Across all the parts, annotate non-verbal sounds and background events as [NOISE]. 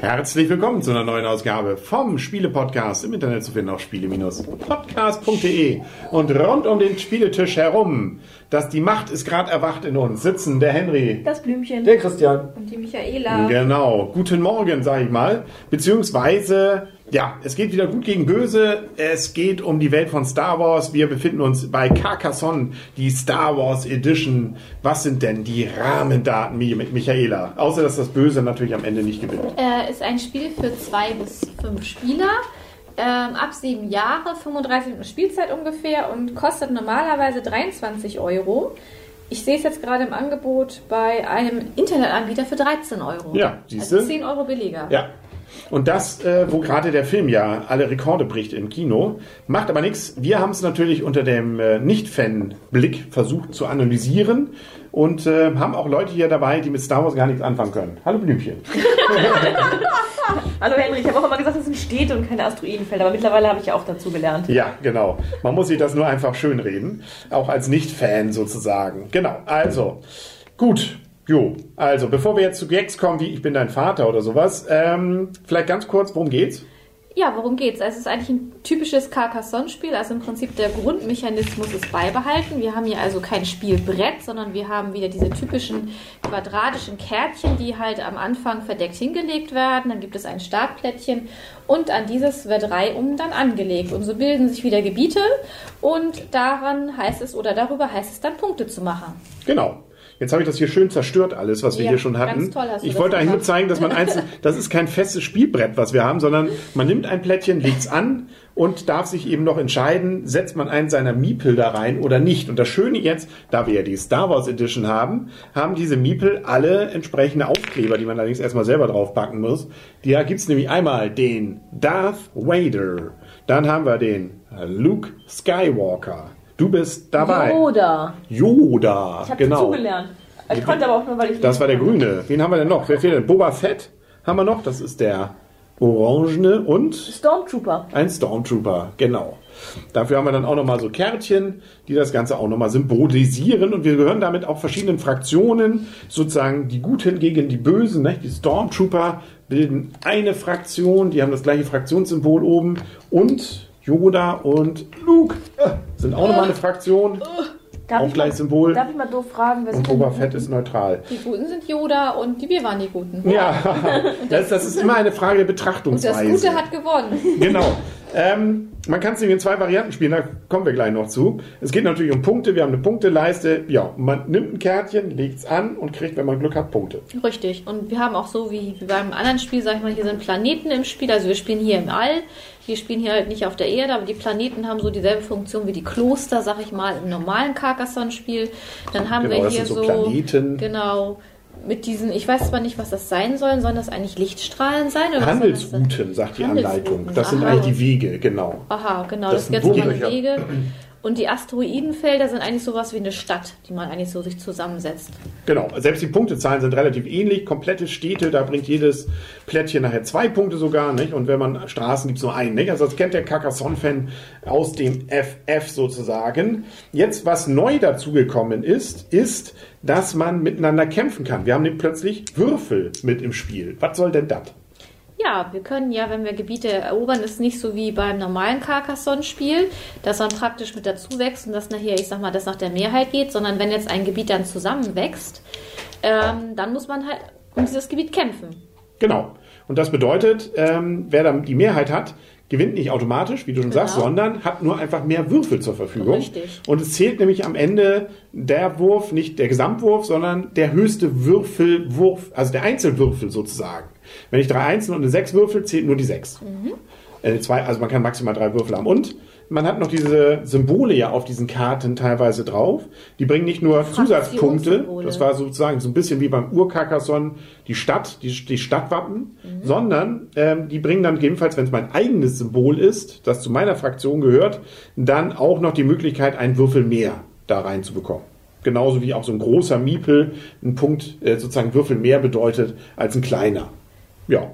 Herzlich willkommen zu einer neuen Ausgabe vom Spiele-Podcast. Im Internet zu finden auf spiele-podcast.de. Und rund um den Spieletisch herum, dass die Macht ist gerade erwacht in uns, sitzen der Henry, Das Blümchen. Der Christian. und die Michaela. Genau. Guten Morgen, sag ich mal. Beziehungsweise, ja, es geht wieder gut gegen böse. Es geht um die Welt von Star Wars. Wir befinden uns bei Carcassonne, die Star Wars Edition. Was sind denn die Rahmendaten, Mi- mit Michaela? Außer, dass das Böse natürlich am Ende nicht gewinnt. Äh, ist ein Spiel für zwei bis fünf Spieler. Ähm, ab sieben Jahre, 35 Minuten Spielzeit ungefähr und kostet normalerweise 23 Euro. Ich sehe es jetzt gerade im Angebot bei einem Internetanbieter für 13 Euro. Ja, siehste. Also 10 Euro billiger. Ja. Und das, äh, wo gerade der Film ja alle Rekorde bricht im Kino, macht aber nichts. Wir haben es natürlich unter dem äh, Nicht-Fan-Blick versucht zu analysieren und äh, haben auch Leute hier dabei, die mit Star Wars gar nichts anfangen können. Hallo Blümchen. [LAUGHS] Hallo Henry, ich habe auch immer gesagt, es sind Städte und keine Asteroidenfelder, aber mittlerweile habe ich ja auch dazu gelernt. Ja, genau. Man muss sich das nur einfach schönreden. Auch als Nicht-Fan sozusagen. Genau. Also, gut. Jo, also bevor wir jetzt zu Gags kommen, wie ich bin dein Vater oder sowas, ähm, vielleicht ganz kurz, worum geht's? Ja, worum geht's? Also es ist eigentlich ein typisches Carcassonne-Spiel. Also im Prinzip der Grundmechanismus ist beibehalten. Wir haben hier also kein Spielbrett, sondern wir haben wieder diese typischen quadratischen Kärtchen, die halt am Anfang verdeckt hingelegt werden. Dann gibt es ein Startplättchen und an dieses wird reihum dann angelegt. Und so bilden sich wieder Gebiete und daran heißt es oder darüber heißt es dann Punkte zu machen. Genau. Jetzt habe ich das hier schön zerstört, alles, was wir Ja, hier schon hatten. toll ich wollte eigentlich nur zeigen, dass man eins, [LAUGHS] das ist kein festes Spielbrett, was wir haben, sondern man nimmt ein Plättchen, legt es an und darf sich eben noch entscheiden, setzt man einen seiner Miepel da rein oder nicht. Und das Schöne jetzt, da wir ja die Star Wars Edition haben, haben diese Miepel alle entsprechende Aufkleber, die man allerdings erstmal selber draufpacken muss. Da gibt's nämlich einmal den Darth Vader, dann haben wir den Luke Skywalker. Du bist dabei. Yoda. Yoda, Ich habe genau. dazugelernt. Ich konnte aber auch nur, weil ich. Das war der grüne. Wen haben wir denn noch? Wer fehlt denn? Boba Fett haben wir noch. Das ist der orangene und Stormtrooper. ein Stormtrooper. Genau. Dafür haben wir dann auch nochmal so Kärtchen, die das Ganze auch nochmal symbolisieren. Und wir gehören damit auch verschiedenen Fraktionen, sozusagen die Guten gegen die Bösen. Ne? Die Stormtrooper bilden eine Fraktion, die haben das gleiche Fraktionssymbol oben. Und Yoda und Luke äh, sind auch nochmal eine Fraktion. Darf Auch ich gleich mal, Symbol. Darf ich mal doof fragen, wer Und sind denn Boba die Fett Guten? ist neutral. Die Guten sind Yoda und die wir waren die Guten. Ja, [LAUGHS] das, das ist immer eine Frage der Und das Betrachtungsweise. Gute hat gewonnen. Genau. Ähm, man kann es nämlich in zwei Varianten spielen, da kommen wir gleich noch zu. Es geht natürlich um Punkte, wir haben eine Punkteleiste. Ja, man nimmt ein Kärtchen, legt es an und kriegt, wenn man Glück hat, Punkte. Richtig. Und wir haben auch so wie, wie beim anderen Spiel, sag ich mal, hier sind Planeten im Spiel. Also wir spielen hier im All. Wir spielen hier halt nicht auf der Erde, aber die Planeten haben so dieselbe Funktion wie die Kloster, sag ich mal, im normalen Carcassonne-Spiel. Dann haben Genau, wir hier sind so Planeten. Genau. Mit diesen, ich weiß zwar nicht, was das sein sollen, sollen das eigentlich Lichtstrahlen sein? Oder? Handelsrouten, sagt die Handelsrouten, Anleitung. Das sind aha. eigentlich die Wege, genau. Aha, genau, Das das, sind. Wege. Und die Asteroidenfelder sind eigentlich sowas wie eine Stadt, die man eigentlich so sich zusammensetzt. Genau, selbst die Punktezahlen sind relativ ähnlich. Komplette Städte, da bringt jedes Plättchen nachher zwei Punkte sogar. Nicht? Und wenn man Straßen gibt es nur einen. Nicht? Also das kennt der Carcassonne-Fan aus dem FF sozusagen. Jetzt, was neu dazugekommen ist, ist, dass man miteinander kämpfen kann. Wir haben nämlich plötzlich Würfel mit im Spiel. Was soll denn das? Ja, wir können ja, wenn wir Gebiete erobern, ist nicht so wie beim normalen Carcassonne-Spiel, dass man praktisch mit dazu wächst und das nachher, ich sag mal, das nach der Mehrheit geht, sondern wenn jetzt ein Gebiet dann zusammenwächst, ähm, dann muss man halt um dieses Gebiet kämpfen. Genau. Und das bedeutet, ähm, wer dann die Mehrheit hat, gewinnt nicht automatisch, wie du schon Genau. sagst, sondern hat nur einfach mehr Würfel zur Verfügung. Richtig. Und es zählt nämlich am Ende der Wurf, nicht der Gesamtwurf, sondern der höchste Würfelwurf, also der Einzelwürfel sozusagen. Wenn ich drei Einzel und eine sechs würfel, zählt nur die sechs. Mhm. Äh, zwei, also man kann maximal drei Würfel haben. Und man hat noch diese Symbole ja auf diesen Karten teilweise drauf. Die bringen nicht nur Zusatzpunkte, das war sozusagen so ein bisschen wie beim Urkarkasson die Stadt, die, die Stadtwappen, sondern ähm, die bringen dann gegebenenfalls, wenn es mein eigenes Symbol ist, das zu meiner Fraktion gehört, dann auch noch die Möglichkeit, einen Würfel mehr da reinzubekommen. Genauso wie auch so ein großer Miepel ein Punkt, äh, sozusagen Würfel mehr bedeutet als ein kleiner. Ja.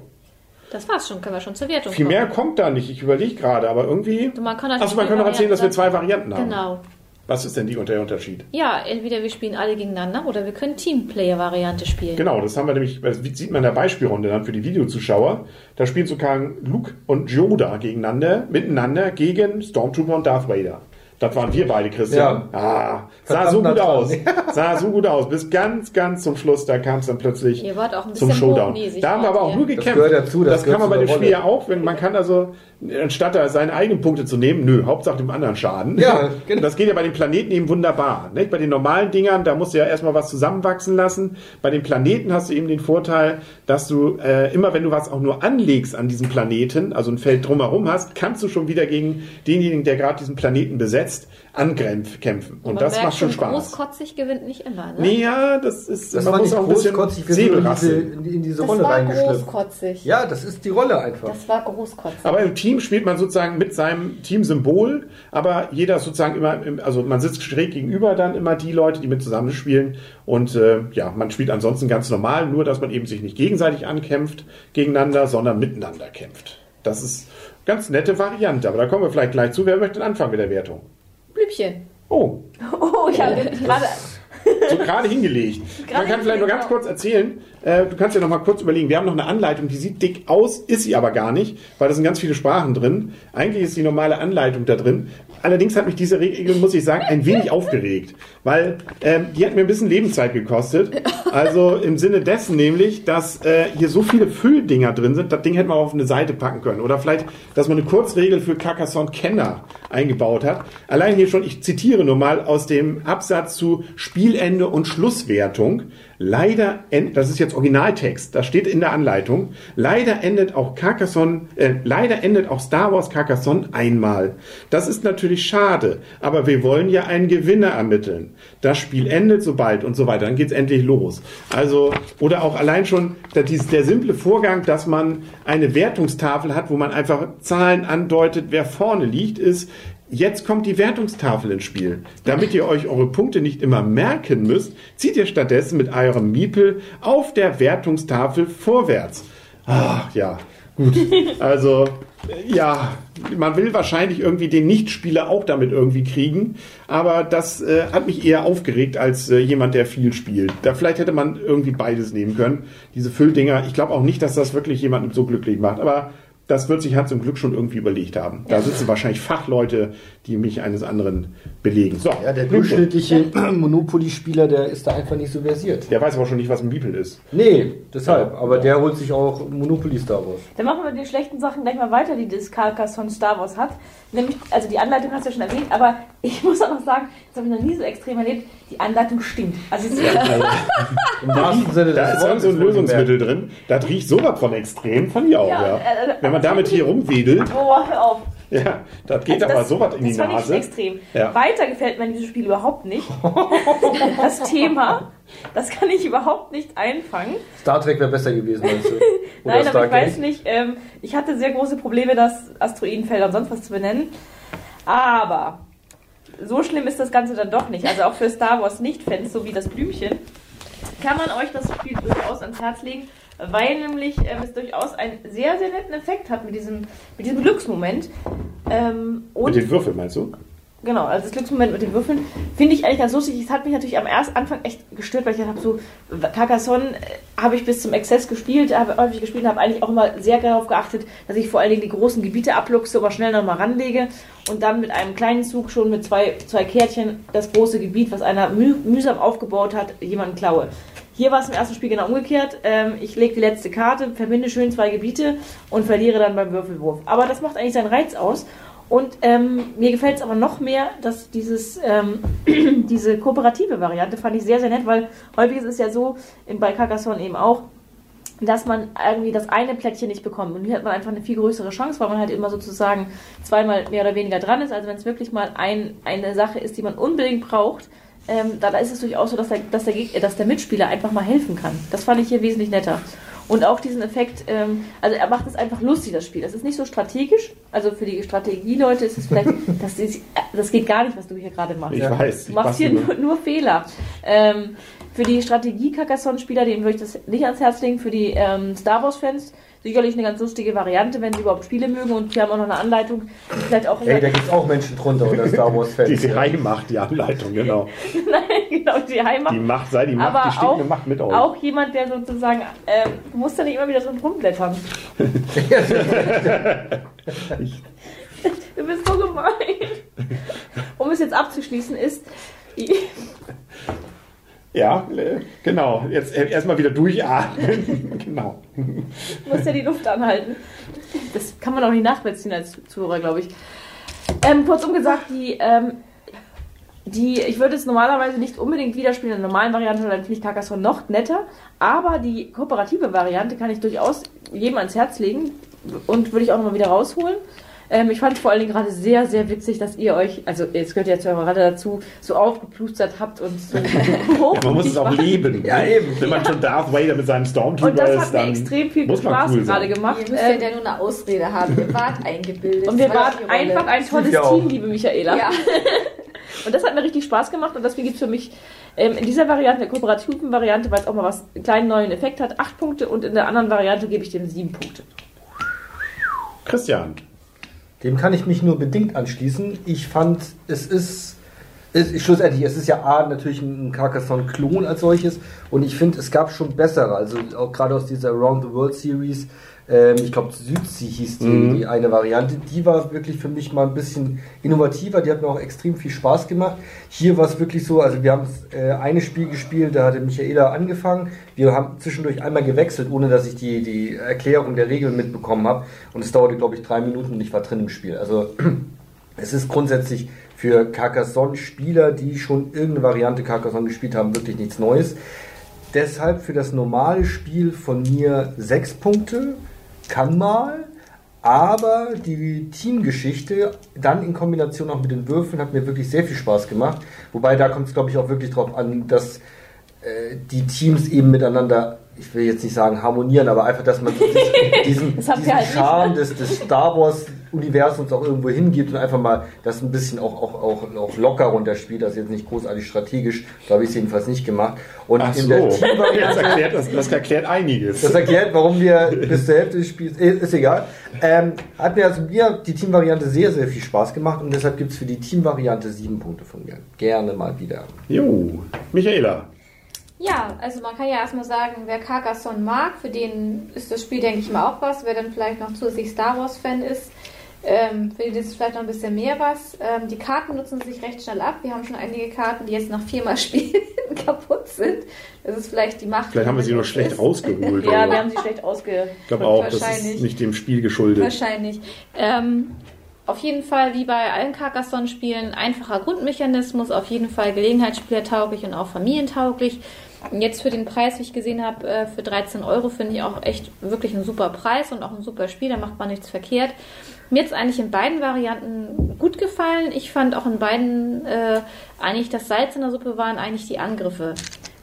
Das war's schon, können wir schon zur Wertung Viel kommen. mehr kommt da nicht. Ich überlege gerade, aber irgendwie. Du, man kann halt Achso, man kann noch erzählen, dass wir zwei Varianten haben. Genau. Was ist denn die, der Unterschied? Ja, entweder wir spielen alle gegeneinander oder wir können Teamplayer-Variante spielen. Genau, das haben wir nämlich, das sieht man in der Beispielrunde dann für die Videozuschauer. Da spielen sogar Luke und Yoda gegeneinander, miteinander gegen Stormtrooper und Darth Vader. Das waren wir beide, Christian. Ah, sah so gut aus. [LAUGHS] Sah so gut aus. Bis ganz, ganz zum Schluss, da kam es dann plötzlich Ihr wart auch ein zum Showdown. Da haben wir aber auch nur Das gekämpft. gehört dazu, das das kann man gehört bei dem Spiel ja auch, wenn man kann also, anstatt da seine eigenen Punkte zu nehmen, nö, Hauptsache dem anderen Schaden. Ja, [LAUGHS] genau. Das geht ja bei den Planeten eben wunderbar. Nicht? Bei den normalen Dingern, da musst du ja erstmal was zusammenwachsen lassen. Bei den Planeten hast du eben den Vorteil, dass du äh, immer, wenn du was auch nur anlegst an diesem Planeten, also ein Feld drumherum hast, kannst du schon wieder gegen denjenigen, der gerade diesen Planeten besetzt, ankämpfen. Und Man das merkt macht schon Spaß. Großkotzig gewinnt nicht immer, ne? Nee, ja, das ist, Das man war muss nicht auch ein bisschen sind in diese, in, in diese das Rolle war großkotzig. Ja, das ist die Rolle einfach. Das war großkotzig. Aber im Team spielt man sozusagen mit seinem Teamsymbol, aber jeder sozusagen immer, im, also man sitzt schräg gegenüber dann immer die Leute, die mit zusammenspielen und äh, ja, man spielt ansonsten ganz normal, nur dass man eben sich nicht gegenseitig ankämpft gegeneinander, sondern miteinander kämpft. Das ist ganz nette Variante, aber da kommen wir vielleicht gleich zu. Wer möchte anfangen mit der Wertung? Blümchen. Oh, [LAUGHS] Oh, ich habe gerade. so gerade hingelegt. [LAUGHS] Man kann vielleicht nur ganz kurz erzählen, äh, du kannst ja noch mal kurz überlegen, wir haben noch eine Anleitung, die sieht dick aus, ist sie aber gar nicht, weil da sind ganz viele Sprachen drin. Eigentlich ist die normale Anleitung da drin. Allerdings hat mich diese Regel, muss ich sagen, ein wenig aufgeregt, weil ähm, die hat mir ein bisschen Lebenszeit gekostet. [LAUGHS] Also im Sinne dessen nämlich, dass äh, hier so viele Fülldinger drin sind, das Ding hätte man auf eine Seite packen können. Oder vielleicht, dass man eine Kurzregel für Carcassonne-Kenner eingebaut hat. Allein hier schon, ich zitiere nur mal aus dem Absatz zu Spielende und Schlusswertung. Leider, end, das ist jetzt Originaltext, das steht in der Anleitung. Leider endet auch Carcassonne, äh, leider endet auch Star Wars Carcassonne einmal. Das ist natürlich schade, aber wir wollen ja einen Gewinner ermitteln. Das Spiel endet sobald und so weiter, dann geht's endlich los. Also, oder auch allein schon der, der simple Vorgang, dass man eine Wertungstafel hat, wo man einfach Zahlen andeutet, wer vorne liegt, ist, Jetzt kommt die Wertungstafel ins Spiel. Damit ihr euch eure Punkte nicht immer merken müsst, zieht ihr stattdessen mit eurem Miepel auf der Wertungstafel vorwärts. Ach ja, gut. [LAUGHS] Also ja, man will wahrscheinlich irgendwie den Nichtspieler auch damit irgendwie kriegen, aber das äh, hat mich eher aufgeregt als äh, jemand, der viel spielt. Da vielleicht hätte man irgendwie beides nehmen können. Diese Fülldinger. Ich glaube auch nicht, dass das wirklich jemanden so glücklich macht, aber das wird sich Hans zum Glück schon irgendwie überlegt haben. Da sitzen wahrscheinlich Fachleute, die mich eines anderen belegen. So, Ja, der durchschnittliche Monopoly-Spieler, der ist da einfach nicht so versiert. Der weiß aber schon nicht, was ein Miepel ist. Nee, deshalb. Ja. Aber der holt sich auch Monopoly Star Wars. Dann machen wir mit den schlechten Sachen gleich mal weiter, die das Carcassonne Star Wars hat. Nämlich, also die Anleitung hast du ja schon erwähnt, aber [LAUGHS] ich muss auch noch sagen, das habe ich noch nie so extrem erlebt, die Anleitung stinkt. Also ist Also, Im wahrsten Sinne da ist so ein Lösungsmittel drin. Das riecht sowas von extrem, fand ich auch. Ja, Ja, äh, Wenn man damit hier rumwedelt, Oh, hör auf. ja, das geht Also aber das- sowas in die Das fand ich Nase. extrem. Ja. Weiter gefällt mir in diesem Spiel überhaupt nicht. [LAUGHS] Das Thema, das kann ich überhaupt nicht einfangen. Star Trek wäre besser gewesen, meinst du? [LAUGHS] Oder Nein, aber ich Stargate? weiß nicht. Ähm, ich hatte sehr große Probleme, das Asteroidenfelder und sonst was zu benennen. Aber so schlimm ist das Ganze dann doch nicht. Also auch für Star Wars Nicht-Fans, so wie das Blümchen, kann man euch das Spiel durchaus ans Herz legen, weil nämlich ähm, es durchaus einen sehr, sehr netten Effekt hat mit diesem, mit diesem Glücksmoment. Ähm, und Mit den Würfeln, meinst du? Genau, also das Glücksmoment mit den Würfeln finde ich eigentlich ganz lustig. Es hat mich natürlich am ersten Anfang echt gestört, weil ich habe so Carcassonne äh, habe ich bis zum Exzess gespielt, habe häufig gespielt und habe eigentlich auch immer sehr darauf geachtet, dass ich vor allen Dingen die großen Gebiete abluchse, aber schnell nochmal ranlege und dann mit einem kleinen Zug schon mit zwei, zwei Kärtchen das große Gebiet, was einer müh mühsam aufgebaut hat, jemanden klaue. Hier war es im ersten Spiel genau umgekehrt. Ähm, ich lege die letzte Karte, verbinde schön zwei Gebiete und verliere dann beim Würfelwurf. Aber das macht eigentlich seinen Reiz aus. Und ähm, mir gefällt es aber noch mehr, dass dieses, ähm, [CLEARS THROAT] diese kooperative Variante fand ich sehr, sehr nett, weil häufig ist es ja so, in, bei Carcassonne eben auch, dass man irgendwie das eine Plättchen nicht bekommt. Und hier hat man einfach eine viel größere Chance, weil man halt immer sozusagen zweimal mehr oder weniger dran ist. Also wenn es wirklich mal ein, eine Sache ist, die man unbedingt braucht, ähm, da, da ist es durchaus so, dass der, dass, der, äh, dass der Mitspieler einfach mal helfen kann. Das fand ich hier wesentlich netter. Und auch diesen Effekt, ähm, also er macht es einfach lustig, das Spiel. Das ist nicht so strategisch. Also für die Strategieleute ist es vielleicht, [LAUGHS] das, ist, das geht gar nicht, was du hier gerade machst. Ich weiß. Du ich machst hier nur, nur Fehler. Ähm, für die Strategie-Carcassonne-Spieler, denen würde ich das nicht ans Herz legen. Für die ähm, Star Wars-Fans sicherlich eine ganz lustige Variante, wenn sie überhaupt Spiele mögen. Und wir haben auch noch eine Anleitung, die vielleicht auch... Ey, da gibt es auch Menschen drunter unter [LAUGHS] Star Wars-Fans. Die Serei macht die Anleitung, genau. [LAUGHS] Nein, genau, die Heimat. Die Macht, sei die Macht, Aber die stinkende auch- Macht mit euch. Auch jemand, der sozusagen, ähm, du musst da nicht immer wieder so rumblättern. Du bist so gemein. Um es jetzt abzuschließen ist, Ja, äh, genau. Jetzt äh, erstmal wieder durchatmen. [LAUGHS] genau. du musst ja die Luft anhalten. Das kann man auch nicht nachvollziehen als Zuhörer, glaube ich. Ähm, kurzum gesagt, die, ähm, die, ich würde es normalerweise nicht unbedingt widerspielen in der normalen Variante, dann finde ich Carcassonne noch netter. Aber die kooperative Variante kann ich durchaus jedem ans Herz legen und würde ich auch nochmal wieder rausholen. Ähm, ich fand es vor allen Dingen gerade sehr, sehr witzig, dass ihr euch, also jetzt gehört ihr zu eurer Ratte dazu, so aufgeplustert habt und so hoch. [LAUGHS] Ja, man muss es auch leben. Ja, eben. Wenn man schon Darth Vader mit seinem Stormtrooper Und das ist, hat mir dann extrem viel Spaß cool gerade gemacht. Ihr müsst Ähm, ja nur eine Ausrede haben. Ihr wart eingebildet. und wir waren einfach ein tolles Ja auch. Team, liebe Michaela. Ja. [LAUGHS] Und das hat mir richtig Spaß gemacht und deswegen gibt es für mich ähm, in dieser Variante, der kooperativen Variante, weil es auch mal was einen kleinen neuen Effekt hat, 8 Punkte und in der anderen Variante gebe ich dem 7 Punkte. Christian. Dem kann ich mich nur bedingt anschließen. Ich fand, es ist, ist schlussendlich, es ist ja A, natürlich ein Carcassonne-Klon als solches und ich finde, es gab schon bessere, also auch gerade aus dieser Around the World Series, ich glaube Südsee hieß die, Mhm. die eine Variante, die war wirklich für mich mal ein bisschen innovativer, die hat mir auch extrem viel Spaß gemacht. Hier war es wirklich so, also wir haben äh, eine Spiel gespielt, da hatte Michaela angefangen, wir haben zwischendurch einmal gewechselt, ohne dass ich die, die Erklärung der Regeln mitbekommen habe und es dauerte, glaube ich, drei Minuten und ich war drin im Spiel. Also [CLEARS THROAT] es ist grundsätzlich für Carcassonne-Spieler, die schon irgendeine Variante Carcassonne gespielt haben, wirklich nichts Neues. Deshalb für das normale Spiel von mir sechs Punkte, kann mal, aber die Teamgeschichte dann in Kombination auch mit den Würfeln hat mir wirklich sehr viel Spaß gemacht. Wobei da kommt es, glaube ich, auch wirklich drauf an, dass äh, die Teams eben miteinander, ich will jetzt nicht sagen harmonieren, aber einfach, dass man diesen, [LAUGHS] diesen, Das diesen halt Charme des, des Star Wars Universums auch irgendwo hingibt und einfach mal das ein bisschen auch, auch, auch, auch locker runterspielt, also jetzt nicht großartig strategisch, so habe ich es jedenfalls nicht gemacht. Und Ach in so. der Das [LAUGHS] Teamvariante erklärt, das, das erklärt einiges. das erklärt, warum wir bis zur Hälfte des Spiels, eh, ist egal. Ähm, hat mir also mir die Teamvariante sehr, sehr viel Spaß gemacht und deshalb gibt es für die Teamvariante sieben Punkte von mir. Gerne mal wieder. Jo, Michaela. Ja, also man kann ja erstmal sagen, wer Carcassonne mag, für den ist das Spiel, denke ich mal, auch was. Wer dann vielleicht noch zusätzlich Star Wars-Fan ist, ähm, für den ist es vielleicht noch ein bisschen mehr was. Ähm, die Karten nutzen sich recht schnell ab. Wir haben schon einige Karten, die jetzt nach viermal [LAUGHS] Spielen kaputt sind. Das ist vielleicht die Macht. Vielleicht haben wir sie nur ist. schlecht rausgeholt. Ja, wir haben sie schlecht ausge... ich glaube auch, das ist wahrscheinlich. nicht dem Spiel geschuldet. Wahrscheinlich. Ähm, auf jeden Fall, wie bei allen Carcassonne-Spielen, einfacher Grundmechanismus, auf jeden Fall gelegenheitsspielertauglich und auch familientauglich. Jetzt für den Preis, wie ich gesehen habe, äh, für 13 Euro finde ich auch echt wirklich ein super Preis und auch ein super Spiel, da macht man nichts verkehrt. Mir hat es eigentlich in beiden Varianten gut gefallen. Ich fand auch in beiden äh, eigentlich das Salz in der Suppe waren eigentlich die Angriffe.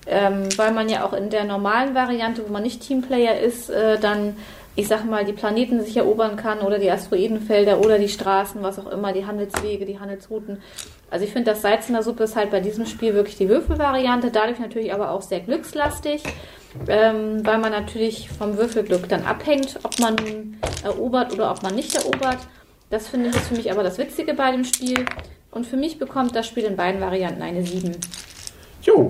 Ähm, weil man ja auch in der normalen Variante, wo man nicht Teamplayer ist, äh, dann, ich sag mal, die Planeten sich erobern kann oder die Asteroidenfelder oder die Straßen, was auch immer, die Handelswege, die Handelsrouten. Also ich finde, das Salz in der Suppe ist halt bei diesem Spiel wirklich die Würfelvariante, dadurch natürlich aber auch sehr glückslastig, ähm, weil man natürlich vom Würfelglück dann abhängt, ob man erobert oder ob man nicht erobert. Das finde ich für mich aber das Witzige bei dem Spiel. Und für mich bekommt das Spiel in beiden Varianten eine 7. Jo.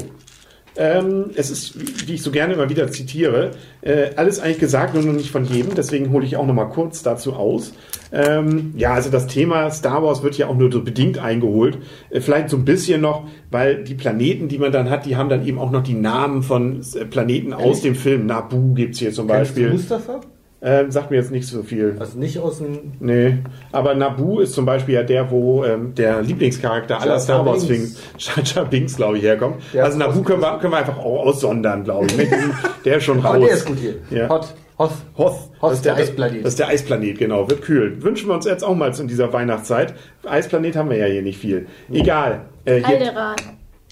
Ähm, es ist, wie- ich so gerne immer wieder zitiere, äh, alles eigentlich gesagt, nur noch nicht von jedem. Deswegen hole ich auch noch mal kurz dazu aus. Ähm, ja, also das Thema Star Wars wird ja auch nur so bedingt eingeholt. Äh, vielleicht so ein bisschen noch, weil die Planeten, die man dann hat, die haben dann eben auch noch die Namen von äh, Planeten aus dem Film. Naboo gibt's hier zum Kennst Beispiel. Mustafa? Ähm, sagt mir jetzt nicht so viel. Also nicht aus dem. Nee, aber Naboo ist zum Beispiel ja der, wo ähm, der Lieblingscharakter aller Star Wars. Films, Jar Binks, [LAUGHS] glaube ich, herkommt. Der also aus- können wir, können wir einfach auch aussondern, glaube ich. [LAUGHS] Der ist schon raus. Aber der ist gut hier. Ja. Hot. Hoth. Hoth. Hoth, Das ist der Eisplanet. Das ist der Eisplanet, genau. Wird kühl. Wünschen wir uns jetzt auch mal in dieser Weihnachtszeit. Eisplanet haben wir ja hier nicht viel. Egal. Äh, Alderan.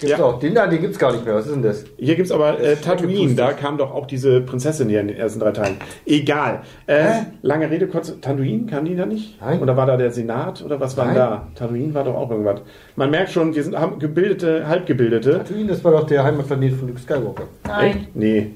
Gibt's Ja. auch. Den da, den gibt's gar nicht mehr. Was ist denn das? Hier gibt's aber äh, Tatooine, da kam doch auch diese Prinzessin hier in den ersten drei Teilen. Egal. Äh, lange Rede, kurz. Tatooine, kam die da nicht? Nein. Oder war da der Senat? Oder was war denn Nein. da? Tatooine war doch auch irgendwas. Man merkt schon, wir sind haben gebildete, halbgebildete. Tatooine, das war doch der Heimatplanet von Luke Skywalker. Nein. Echt? Nee.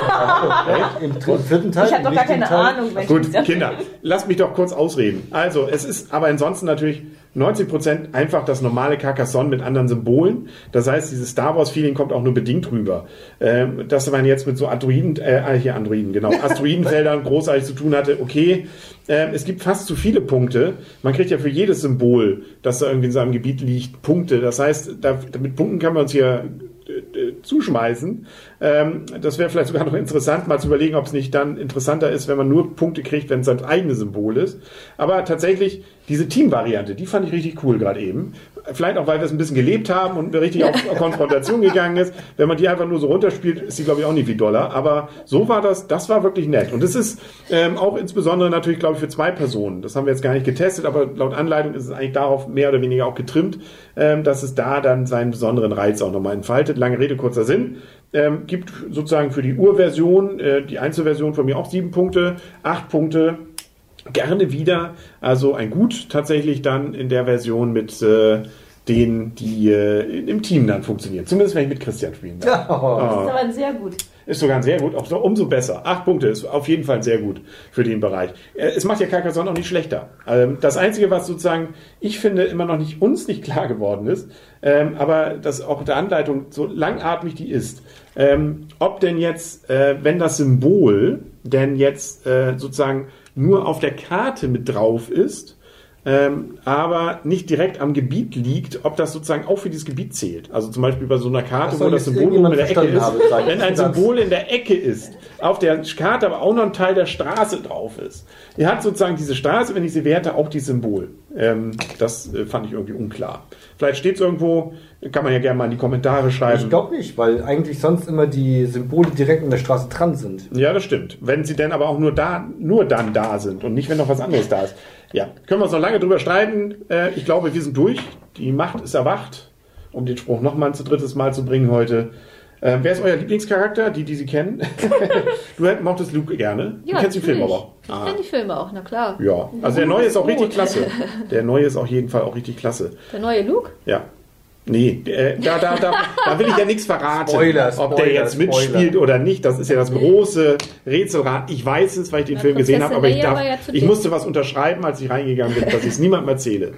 [LAUGHS] Im dritten, vierten Teil. Ich habe doch gar keine Teil. Ahnung, Gut, Kinder, lasst mich doch kurz ausreden. Also, es ist aber ansonsten natürlich 90% einfach das normale Carcassonne mit anderen Symbolen. Das heißt, dieses Star Wars-Feeling kommt auch nur bedingt rüber. Ähm, dass man jetzt mit so Androiden, äh, hier Androiden, genau, [LAUGHS] Asteroidenfeldern großartig zu tun hatte, okay. Ähm, es gibt fast zu viele Punkte. Man kriegt ja für jedes Symbol, das da irgendwie in seinem Gebiet liegt, Punkte. Das heißt, da, mit Punkten kann man uns hier äh, zuschmeißen. Ähm, das wäre vielleicht sogar noch interessant, mal zu überlegen, ob es nicht dann interessanter ist, wenn man nur Punkte kriegt, wenn es sein eigenes Symbol ist. Aber tatsächlich, diese Team-Variante, die fand ich richtig cool gerade eben. Vielleicht auch, weil wir es ein bisschen gelebt haben und richtig auf Konfrontation gegangen ist. Wenn man die einfach nur so runterspielt, ist die, glaube ich, auch nicht viel doller. Aber so war das, das war wirklich nett. Und es ist ähm, auch insbesondere natürlich, glaube ich, für zwei Personen. Das haben wir jetzt gar nicht getestet, aber laut Anleitung ist es eigentlich darauf mehr oder weniger auch getrimmt, ähm, dass es da dann seinen besonderen Reiz auch nochmal entfaltet. Lange Rede, kurzer Sinn. Ähm, gibt sozusagen für die Urversion, äh, die Einzelversion von mir auch sieben Punkte, acht Punkte gerne wieder. Also ein Gut tatsächlich dann in der Version mit äh, denen, die äh, im Team dann funktionieren. Zumindest wenn ich mit Christian spielen darf. Ja. Das [LAUGHS] ist aber sehr gut. Ist sogar sehr gut, auch so, umso besser. Acht Punkte ist auf jeden Fall sehr gut für den Bereich. Äh, Es macht ja Carcassonne auch nicht schlechter. Ähm, Das Einzige, was sozusagen, ich finde, immer noch nicht uns nicht klar geworden ist, ähm, aber das auch der Anleitung, so langatmig die ist, ähm, ob denn jetzt, äh, wenn das Symbol denn jetzt äh, sozusagen nur auf der Karte mit drauf ist, ähm, aber nicht direkt am Gebiet liegt, ob das sozusagen auch für dieses Gebiet zählt. Also zum Beispiel bei so einer Karte, Das wo das Symbol oben in der Ecke ist, haben, wenn ein. Symbol in der Ecke ist, auf der Karte aber auch noch ein Teil der Straße drauf ist. Er hat sozusagen diese Straße, wenn ich sie werte, auch die Symbol. Ähm, das äh, fand ich irgendwie unklar. Vielleicht steht es irgendwo, kann man ja gerne mal in die Kommentare schreiben. Ich glaube nicht, weil eigentlich sonst immer die Symbole direkt an der Straße dran sind. Ja, das stimmt. Wenn sie denn aber auch nur da, nur dann da sind und nicht, wenn noch was anderes da ist. Ja, können wir uns noch lange drüber streiten. Äh, ich glaube, wir sind durch. Die Macht ist erwacht, um den Spruch nochmal ein drittes Mal zu bringen heute. Äh, wer ist euer Lieblingscharakter? Die, die Sie kennen? [LAUGHS] du mochtest Luke gerne. du kennst den Film natürlich. aber. Ich Ah. kenne die Filme auch, na klar. Ja, also der neue ist auch richtig klasse. [LAUGHS] Der neue ist auf jeden Fall auch richtig klasse. Der neue Luke? Ja. Nee, äh, da, da, da, da will ich ja nichts verraten, Spoiler, ob der Spoiler, jetzt mitspielt Spoiler. oder nicht. Das ist ja das große Rätselrad. Ich weiß es, weil ich den Na, Film gesehen habe, aber ich, darf, ja ich musste was unterschreiben, als ich reingegangen bin, dass ich es niemandem erzähle.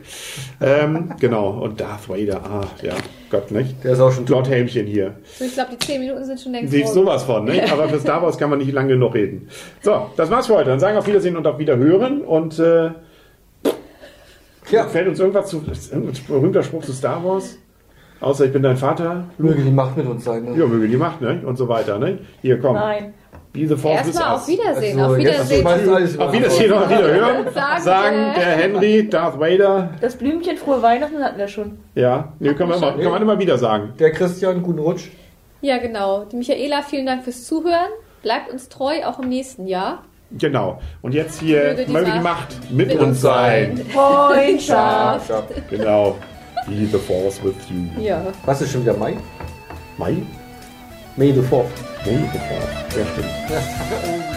Ähm, genau, und Darth Vader, ah, ja, Gott, nicht? Der ist auch schon tot. Lord Helmchen hier. So, ich glaube, die 10 Minuten sind schon längst Siehst sowas von, ne? Aber für Star Wars kann man nicht lange genug reden. So, das war's für heute. Dann sagen wir auf Wiedersehen und auf Wiederhören. Und äh, Ja, fällt uns irgendwas zu, irgendein berühmter Spruch zu Star Wars? Außer ich bin dein Vater. möge die Macht mit uns sein. Ne? Ja, möge die Macht, ne? Und so weiter, ne? Hier, komm. Nein. The Force with Erstmal auf Wiedersehen. Also, auf jetzt Wiedersehen. über- Auf Wiedersehen und auf Wiederhören. [LAUGHS] Sagen, Sagen der Henry, Darth Vader. Das Blümchen frohe Weihnachten hatten wir schon. Ja, nee, kann man, immer, kann man immer wieder sagen. Der Christian, guten Rutsch. Ja, genau. Die Michaela, vielen Dank fürs Zuhören. Bleibt uns treu, auch im nächsten Jahr. Genau. Und jetzt hier, Möge die möge die Macht mit, mit uns sein. Freundschaft. Genau. Be the Force with you. Ja. Was ist schon wieder Mai? Mai? May the 4th. May the Force. Ja, stimmt. Ja. [LAUGHS]